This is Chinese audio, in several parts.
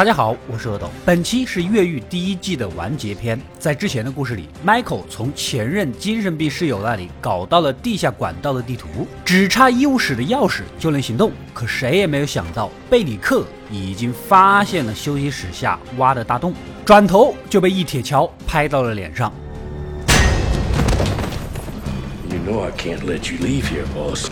大家好，我是阿斗。本期是越狱第一季的完结篇。在之前的故事里，Michael 从前任精神病室友那里搞到了地下管道的地图，只差医务室的钥匙就能行动。可谁也没有想到，贝里克已经发现了休息室下挖的大洞，转头就被一铁锹拍到了脸上。You know I can't let you leave here, boss.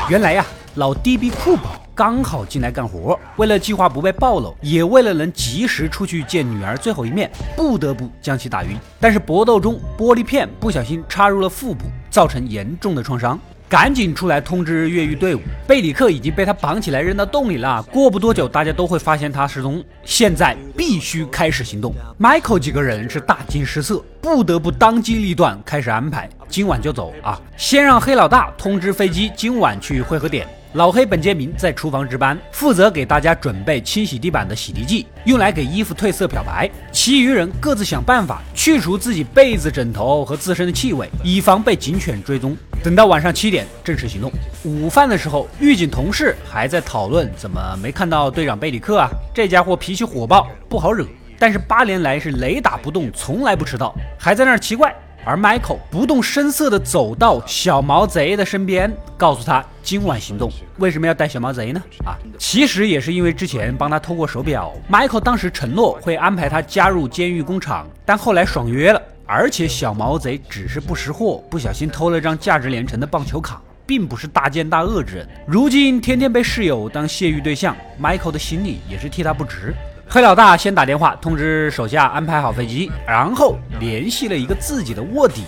原来呀。老 DB 库宝刚好进来干活，为了计划不被暴露，也为了能及时出去见女儿最后一面，不得不将其打晕。但是搏斗中，玻璃片不小心插入了腹部，造成严重的创伤。赶紧出来通知越狱队伍，贝里克已经被他绑起来扔到洞里了。过不多久，大家都会发现他失踪。现在必须开始行动。Michael 几个人是大惊失色，不得不当机立断开始安排。今晚就走啊！先让黑老大通知飞机，今晚去汇合点。老黑本杰明在厨房值班，负责给大家准备清洗地板的洗涤剂，用来给衣服褪色漂白。其余人各自想办法去除自己被子、枕头和自身的气味，以防被警犬追踪。等到晚上七点正式行动。午饭的时候，狱警同事还在讨论怎么没看到队长贝里克啊？这家伙脾气火爆，不好惹。但是八年来是雷打不动，从来不迟到，还在那儿奇怪。而 Michael 不动声色地走到小毛贼的身边，告诉他今晚行动。为什么要带小毛贼呢？啊，其实也是因为之前帮他偷过手表。Michael 当时承诺会安排他加入监狱工厂，但后来爽约了。而且小毛贼只是不识货，不小心偷了张价值连城的棒球卡，并不是大奸大恶之人。如今天天被室友当泄欲对象，Michael 的心里也是替他不值。黑老大先打电话通知手下安排好飞机，然后联系了一个自己的卧底，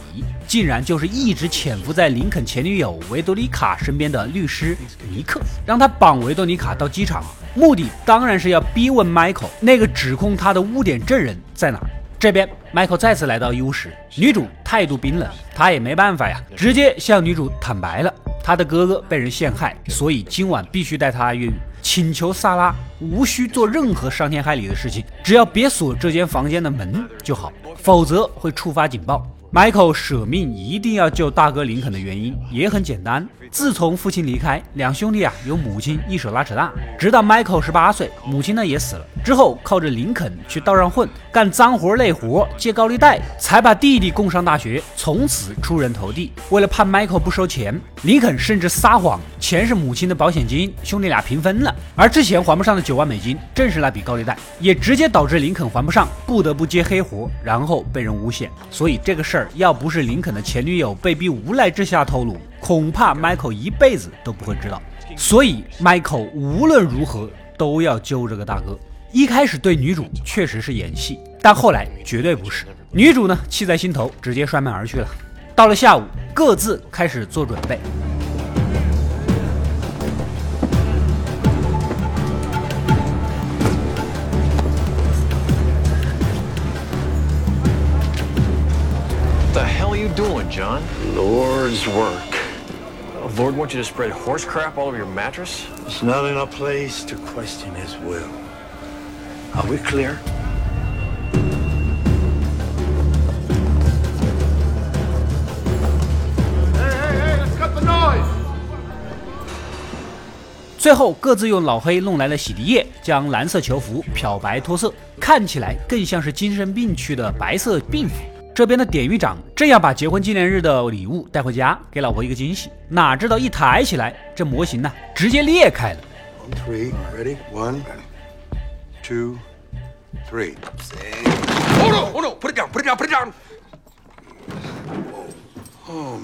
竟然就是一直潜伏在林肯前女友维多妮卡身边的律师尼克，让他绑维多妮卡到机场，目的当然是要逼问 Michael 那个指控他的污点证人在哪。这边，Michael 再次来到医务室，女主态度冰冷，他也没办法呀，直接向女主坦白了，他的哥哥被人陷害，所以今晚必须带他越狱。请求萨拉无需做任何伤天害理的事情，只要别锁这间房间的门就好，否则会触发警报。Michael 舍命一定要救大哥林肯的原因也很简单。自从父亲离开，两兄弟啊由母亲一手拉扯大，直到 Michael 十八岁，母亲呢也死了。之后靠着林肯去道上混，干脏活累活，借高利贷，才把弟弟供上大学，从此出人头地。为了怕 Michael 不收钱，林肯甚至撒谎，钱是母亲的保险金，兄弟俩平分了。而之前还不上的九万美金，正是那笔高利贷，也直接导致林肯还不上，不得不接黑活，然后被人诬陷。所以这个事儿要不是林肯的前女友被逼无奈之下透露。恐怕 Michael 一辈子都不会知道，所以 Michael 无论如何都要救这个大哥。一开始对女主确实是演戏，但后来绝对不是。女主呢，气在心头，直接摔门而去了。到了下午，各自开始做准备。Doing, John? Lord's work. Lord wants you to spread horse crap all over your mattress? It's not in a place to question his will. Are we clear? got the noise 最后各自用老黑弄来的洗涤液，将蓝色球服漂白脱色，看起来更像是精神病区的白色病服。这边的典狱长正要把结婚纪念日的礼物带回家，给老婆一个惊喜，哪知道一抬起来，这模型呢直接裂开了。Three, ready? One, two, three. Oh no! Oh no! Put it down! Put it down! Put it down! Oh.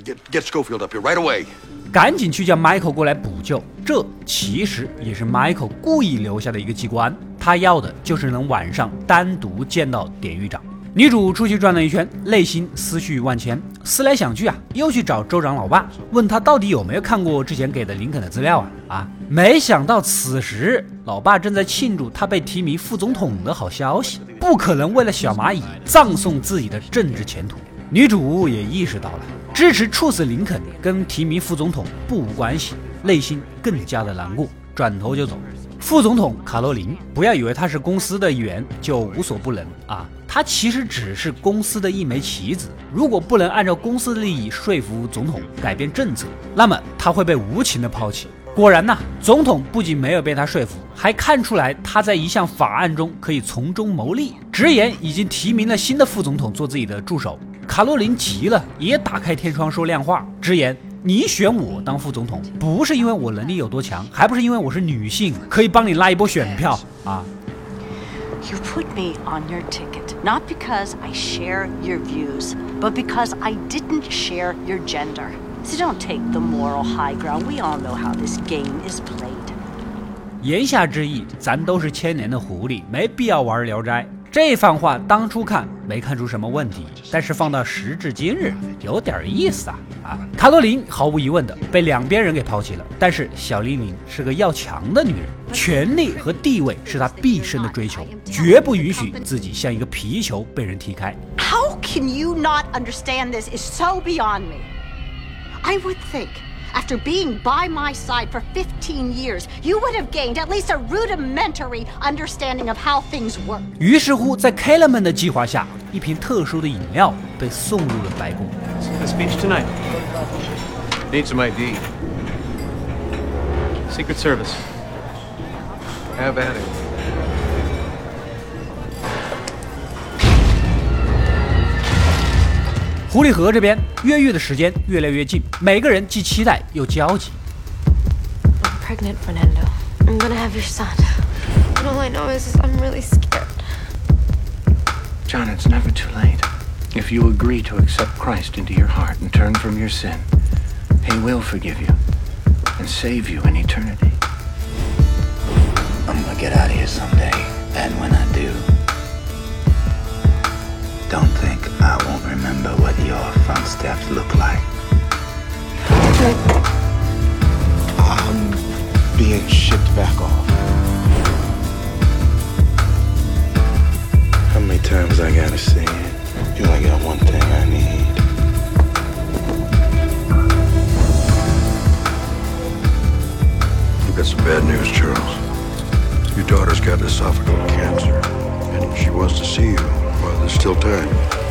Get Get Schofield up here right away. 赶紧去叫 Michael 过来补救。这其实也是 Michael 故意留下的一个机关，他要的就是能晚上单独见到典狱长。女主出去转了一圈，内心思绪万千，思来想去啊，又去找州长老爸，问他到底有没有看过之前给的林肯的资料啊？啊，没想到此时老爸正在庆祝他被提名副总统的好消息，不可能为了小蚂蚁葬送自己的政治前途。女主也意识到了。支持处死林肯跟提名副总统不无关系，内心更加的难过，转头就走。副总统卡洛琳，不要以为他是公司的一员就无所不能啊！他其实只是公司的一枚棋子。如果不能按照公司的利益说服总统改变政策，那么他会被无情的抛弃。果然呐，总统不仅没有被他说服，还看出来他在一项法案中可以从中牟利，直言已经提名了新的副总统做自己的助手。卡洛琳急了，也打开天窗说亮话，直言。你选我当副总统，不是因为我能力有多强，还不是因为我是女性，可以帮你拉一波选票啊。You put me on your ticket, not because I share your views, but because I didn't share your gender. So don't take the moral high ground. We all know how this game is played. 言下之意，咱都是千年的狐狸，没必要玩聊斋。这番话当初看没看出什么问题，但是放到时至今日，有点意思啊啊！卡洛琳毫无疑问的被两边人给抛弃了，但是小丽玲是个要强的女人，权力和地位是她毕生的追求，绝不允许自己像一个皮球被人踢开。How can you not understand this? Is so beyond me. I would think. After being by my side for 15 years, you would have gained at least a rudimentary understanding of how things work. 于是乎，在 Kellerman 的计划下，一瓶特殊的饮料被送入了白宫。The speech tonight. Need some ID. Secret Service. Have at it. 狐狸河这边，越狱的时间越来越近，每个人既期待又焦急。I'm pregnant, Fernando. I'm gonna have your son. And all I know is I'm really scared. John, it's never too late. If you agree to accept Christ into your heart and turn from your sin, He will forgive you and save you in eternity. I'm gonna get out of here someday, and when I do, don't think I won't remember what your front steps look like. I'm being shipped back off. How many times I gotta say it? You only got one thing I need. I've got some bad news, Charles. Your daughter's got esophageal cancer, and she wants to see you while there's still time.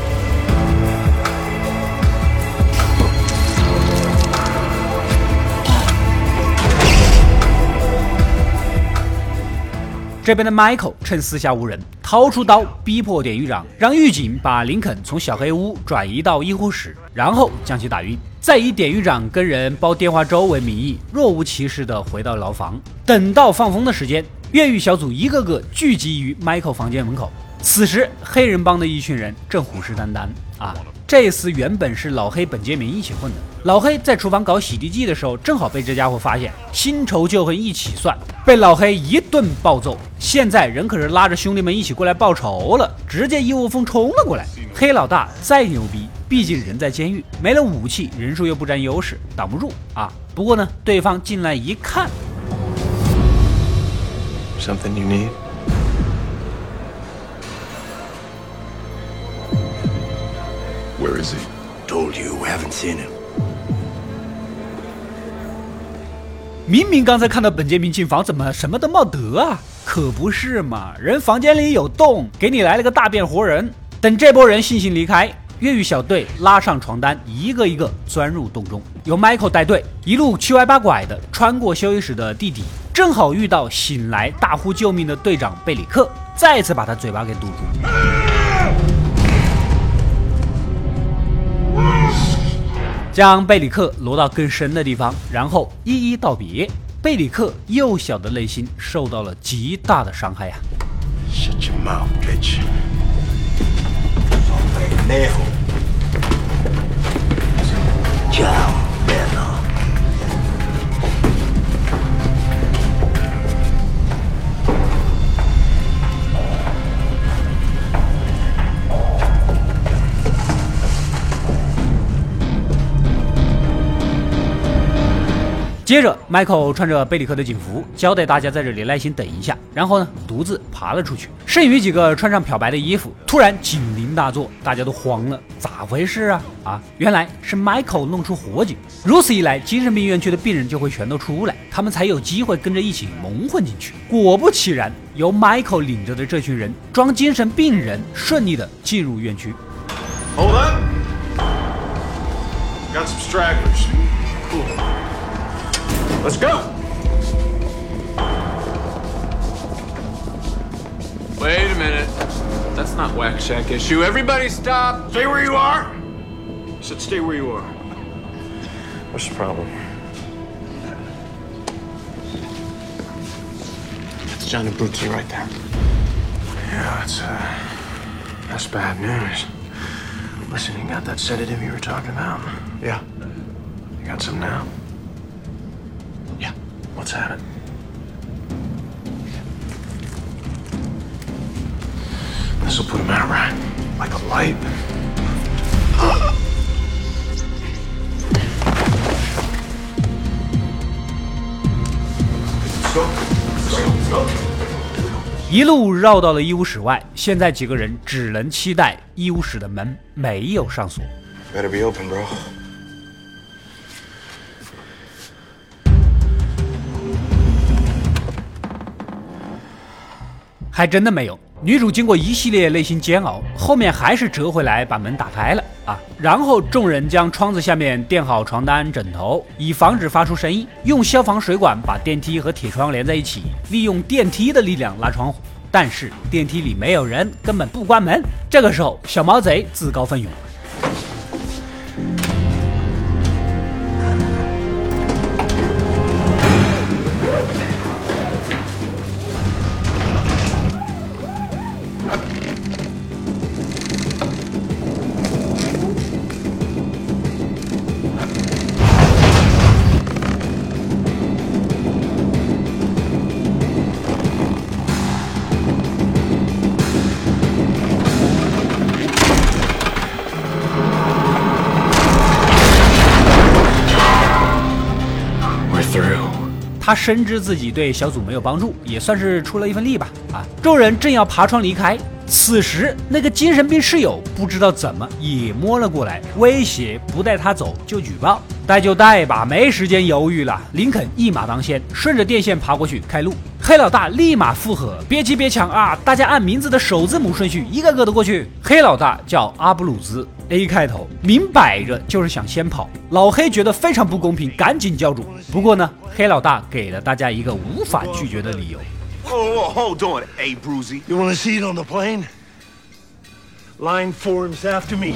这边的 Michael 趁四下无人，掏出刀逼迫典狱长，让狱警把林肯从小黑屋转移到医护室，然后将其打晕，再以典狱长跟人煲电话粥为名义，若无其事的回到牢房。等到放风的时间，越狱小组一个个聚集于 Michael 房间门口。此时，黑人帮的一群人正虎视眈眈啊！这厮原本是老黑本杰明一起混的，老黑在厨房搞洗涤剂的时候，正好被这家伙发现，新仇旧恨一起算，被老黑一顿暴揍。现在人可是拉着兄弟们一起过来报仇了，直接一窝蜂冲了过来。黑老大再牛逼，毕竟人在监狱，没了武器，人数又不占优势，挡不住啊。不过呢，对方进来一看，Something you need? Toldyouwehavensin 明明刚才看到本杰明进房，怎么什么都没得啊？可不是嘛，人房间里有洞，给你来了个大变活人。等这波人悻悻离开，越狱小队拉上床单，一个一个钻入洞中，由 Michael 带队，一路七歪八拐的穿过休息室的地底，正好遇到醒来大呼救命的队长贝里克，再次把他嘴巴给堵住。将贝里克挪到更深的地方，然后一一道别。贝里克幼小的内心受到了极大的伤害呀、Shut your 接着，Michael 穿着贝里克的警服，交代大家在这里耐心等一下，然后呢，独自爬了出去。剩余几个穿上漂白的衣服，突然警铃大作，大家都慌了，咋回事啊？啊，原来是 Michael 弄出火警。如此一来，精神病院区的病人就会全都出来，他们才有机会跟着一起蒙混进去。果不其然，由 Michael 领着的这群人装精神病人，顺利的进入院区。Hold up. Got some stragglers. Cool. Let's go. Wait a minute. That's not Whack Shack issue. Everybody stop! Stay where you are. I said stay where you are. What's the problem? That's Johnny Bruzzi right there. Yeah, that's uh, that's bad news. Listen, you got that sedative you were talking about? Yeah. You got some now? Let's have it. This will put him out right, like a light. Go. Go. 一路绕到了医务室外，现在几个人只能期待医务室的门没有上锁。Better be open, bro. 还真的没有。女主经过一系列内心煎熬，后面还是折回来把门打开了啊！然后众人将窗子下面垫好床单、枕头，以防止发出声音，用消防水管把电梯和铁窗连在一起，利用电梯的力量拉窗户。但是电梯里没有人，根本不关门。这个时候，小毛贼自告奋勇。他深知自己对小组没有帮助，也算是出了一份力吧。啊，众人正要爬窗离开，此时那个精神病室友不知道怎么也摸了过来，威胁不带他走就举报。带就带吧，没时间犹豫了。林肯一马当先，顺着电线爬过去开路。黑老大立马附和：“别急别抢啊，大家按名字的首字母顺序，一个个的过去。”黑老大叫阿布鲁兹，A 开头，明摆着就是想先跑。老黑觉得非常不公平，赶紧叫住。不过呢，黑老大给了大家一个无法拒绝的理由。Whoa, whoa, hold on, A. Bruzy. You want a seat on the plane? Line form's after me.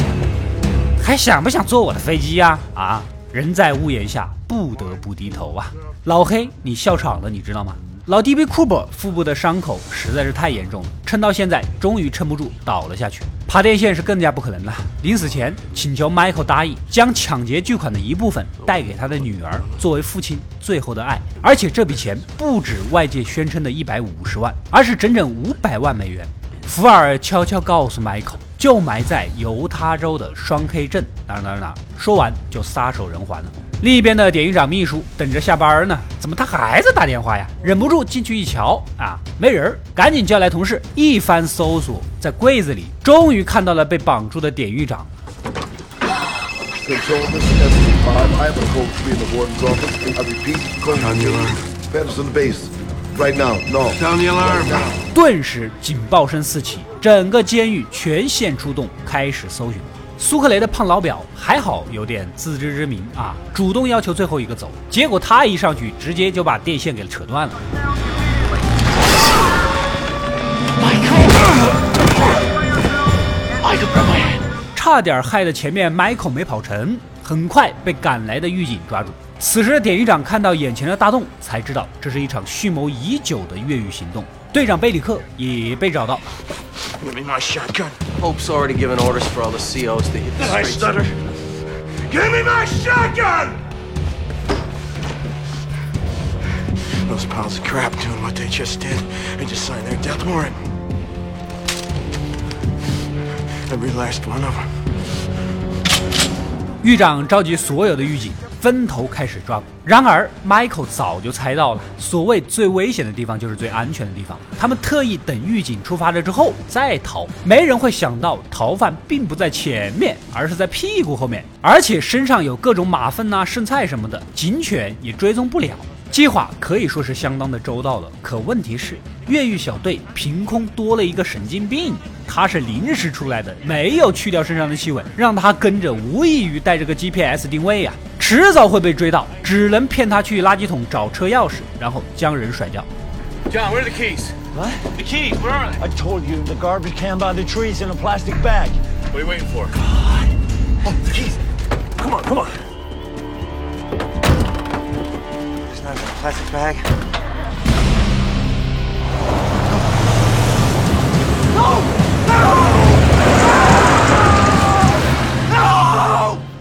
还想不想坐我的飞机呀、啊？人在屋檐下，不得不低头啊！老黑，你笑场了，你知道吗？老 DB Cooper 腹部的伤口实在是太严重了，撑到现在终于撑不住倒了下去。爬电线是更加不可能了。临死前请求 Michael 答应将抢劫巨款的一部分带给他的女儿，作为父亲最后的爱。而且这笔钱不止外界宣称的一百五十万，而是整整五百万美元。福尔悄悄告诉 Michael，就埋在犹他州的双 K 镇哪儿哪儿哪。说完就撒手人寰了。另一边的典狱长秘书等着下班呢，怎么他还在打电话呀？忍不住进去一瞧，啊，没人儿，赶紧叫来同事，一番搜索，在柜子里终于看到了被绑住的典狱长。Control, this is SC5. I have a code 3 in the warden's office. I repeat, code Sound the 3. alarm. Patterson base. Right now. No. Sound the alarm. 顿时警报声四起，整个监狱全线出动，开始搜寻。苏克雷的胖老表还好有点自知之明啊，主动要求最后一个走，结果他一上去，直接就把电线给扯断了。差点害得前面 Michael 没跑成，很快被赶来的狱警抓住。此时的典狱长看到眼前的大洞，才知道这是一场蓄谋已久的越狱行动。队长贝里克也被找到，Give me my shotgun. Hope's already given orders for all the COs to hit the I streets. stutter. Give me my shotgun! Those piles of crap doing what they just did. They just signed their death warrant. Every last one of them. 狱长召集所有的狱警，分头开始抓捕。然而，Michael 早就猜到了，所谓最危险的地方就是最安全的地方。他们特意等狱警出发了之后再逃，没人会想到逃犯并不在前面，而是在屁股后面，而且身上有各种马粪啊、剩菜什么的，警犬也追踪不了。计划可以说是相当的周到了，可问题是越狱小队凭空多了一个神经病，他是临时出来的，没有去掉身上的气味，让他跟着无异于带着个 GPS 定位呀，迟早会被追到，只能骗他去垃圾桶找车钥匙，然后将人甩掉。John, where are the keys? What? The keys, where are they? I told you, the garbage can by the trees in a plastic bag. What are you waiting for? God. Oh, the keys. Come on, come on. Not a plastic bag.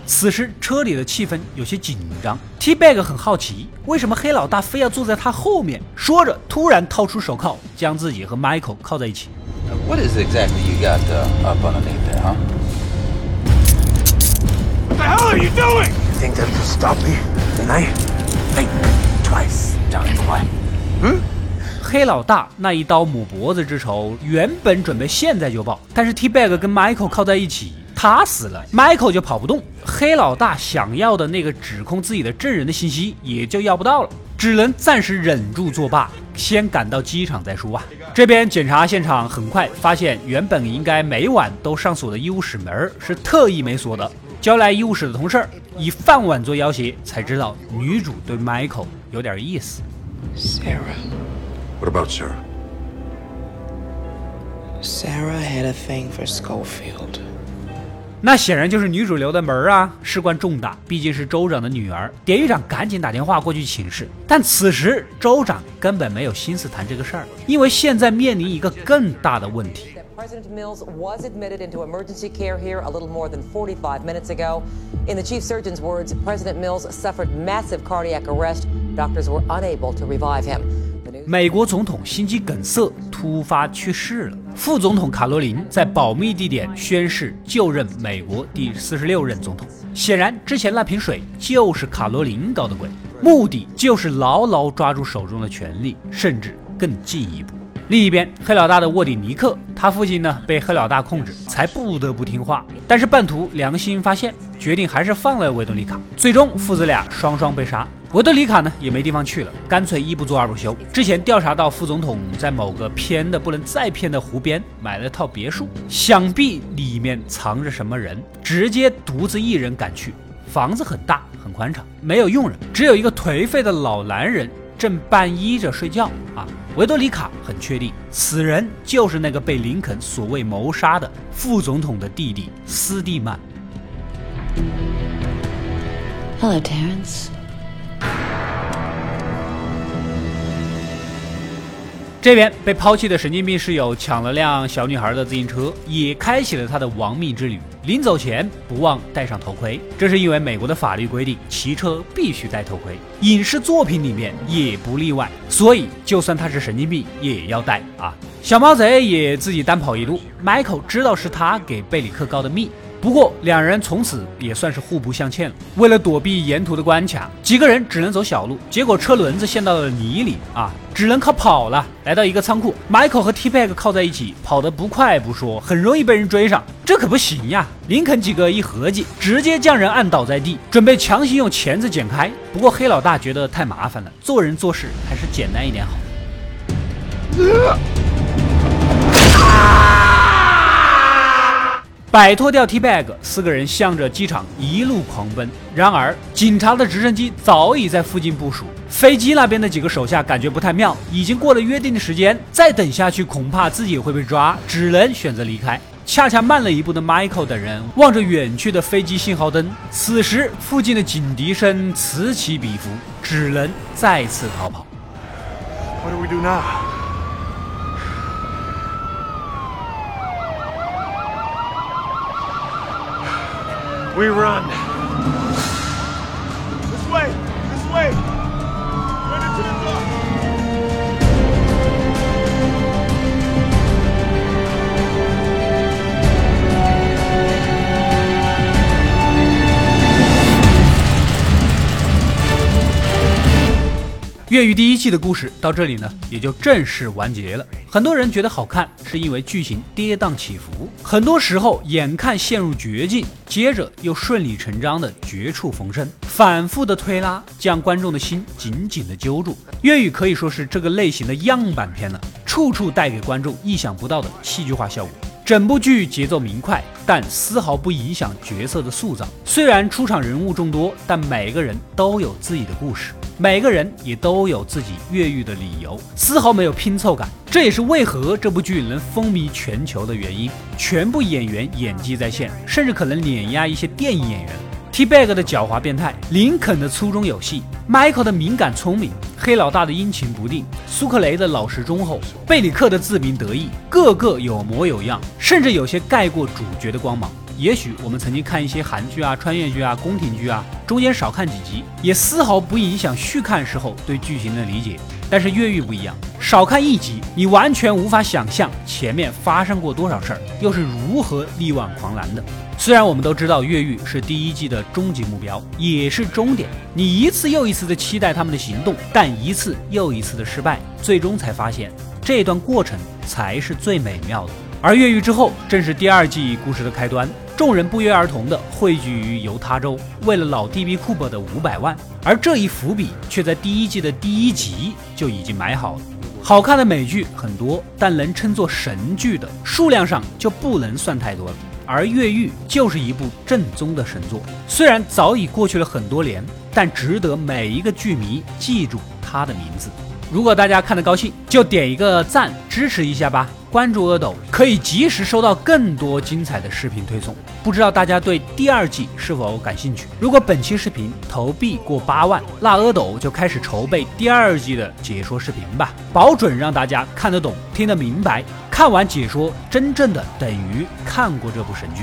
此时车里的气氛有些紧张，T Bag 很好奇，为什么黑老大非要坐在他后面？说着，突然掏出手铐，将自己和 Michael 铐在一起。What is exactly you got uh, up underneath there, huh? What the hell are you doing? You think that will stop me? Then I think twice. Johnny, quiet. 黑老大那一刀抹脖子之仇，原本准备现在就报，但是 T Bag 跟 Michael 靠在一起，他死了，Michael 就跑不动。黑老大想要的那个指控自己的证人的信息也就要不到了，只能暂时忍住作罢，先赶到机场再说啊。这边检查现场很快发现，原本应该每晚都上锁的医务室门是特意没锁的。交来医务室的同事以饭碗做要挟，才知道女主对 Michael 有点意思。Sarah. What about Sarah? Sarah had a thing for Schofield. 那显然就是女主留的门啊，事关重大，毕竟是州长的女儿。典狱长赶紧打电话过去请示，但此时州长根本没有心思谈这个事儿，因为现在面临一个更大的问题。President Mills was admitted into emergency care here a little more than 45 minutes ago. In the chief surgeon's words, President Mills suffered massive cardiac arrest. Doctors were unable to revive him. 美国总统心肌梗塞突发去世了，副总统卡罗琳在保密地点宣誓就任美国第四十六任总统。显然，之前那瓶水就是卡罗琳搞的鬼，目的就是牢牢抓住手中的权力，甚至更进一步。另一边，黑老大的卧底尼克，他父亲呢被黑老大控制，才不得不听话。但是半途良心发现，决定还是放了维多利卡。最终，父子俩双双被杀。维多里卡呢也没地方去了，干脆一不做二不休。之前调查到副总统在某个偏的不能再偏的湖边买了套别墅，想必里面藏着什么人，直接独自一人赶去。房子很大很宽敞，没有佣人，只有一个颓废的老男人正半依着睡觉啊。维多里卡很确定，此人就是那个被林肯所谓谋杀的副总统的弟弟斯蒂曼。Hello, Terrence. 这边被抛弃的神经病室友抢了辆小女孩的自行车，也开启了他的亡命之旅。临走前不忘戴上头盔，这是因为美国的法律规定，骑车必须戴头盔，影视作品里面也不例外。所以就算他是神经病，也要戴啊。小毛贼也自己单跑一路，Michael 知道是他给贝里克告的密。不过，两人从此也算是互不相欠了。为了躲避沿途的关卡，几个人只能走小路，结果车轮子陷到了泥里啊，只能靠跑了。来到一个仓库，Michael 和 T Bag 靠在一起，跑得不快不说，很容易被人追上，这可不行呀！林肯几个一合计，直接将人按倒在地，准备强行用钳子剪开。不过黑老大觉得太麻烦了，做人做事还是简单一点好。摆脱掉 T Bag，四个人向着机场一路狂奔。然而，警察的直升机早已在附近部署。飞机那边的几个手下感觉不太妙，已经过了约定的时间，再等下去恐怕自己会被抓，只能选择离开。恰恰慢了一步的 Michael 等人望着远去的飞机信号灯，此时附近的警笛声此起彼伏，只能再次逃跑。What do we do now? We run. 越狱第一季的故事到这里呢，也就正式完结了。很多人觉得好看，是因为剧情跌宕起伏，很多时候眼看陷入绝境，接着又顺理成章的绝处逢生，反复的推拉，将观众的心紧紧的揪住。越狱可以说是这个类型的样板片了，处处带给观众意想不到的戏剧化效果。整部剧节奏明快，但丝毫不影响角色的塑造。虽然出场人物众多，但每个人都有自己的故事，每个人也都有自己越狱的理由，丝毫没有拼凑感。这也是为何这部剧能风靡全球的原因。全部演员演技在线，甚至可能碾压一些电影演员。T-Bag 的狡猾变态，林肯的粗中有细，Michael 的敏感聪明，黑老大的阴晴不定，苏克雷的老实忠厚，贝里克的自鸣得意，个个有模有样，甚至有些盖过主角的光芒。也许我们曾经看一些韩剧啊、穿越剧啊、宫廷剧啊，中间少看几集，也丝毫不影响续看时候对剧情的理解。但是越狱不一样，少看一集，你完全无法想象前面发生过多少事儿，又是如何力挽狂澜的。虽然我们都知道越狱是第一季的终极目标，也是终点。你一次又一次的期待他们的行动，但一次又一次的失败，最终才发现这段过程才是最美妙的。而越狱之后，正是第二季故事的开端。众人不约而同的汇聚于犹他州，为了老 DB Cooper 的五百万。而这一伏笔却在第一季的第一集就已经埋好了。好看的美剧很多，但能称作神剧的数量上就不能算太多了。而《越狱》就是一部正宗的神作，虽然早已过去了很多年，但值得每一个剧迷记住它的名字。如果大家看得高兴，就点一个赞支持一下吧。关注阿斗，可以及时收到更多精彩的视频推送。不知道大家对第二季是否感兴趣？如果本期视频投币过八万，那阿斗就开始筹备第二季的解说视频吧，保准让大家看得懂、听得明白。看完解说，真正的等于看过这部神剧。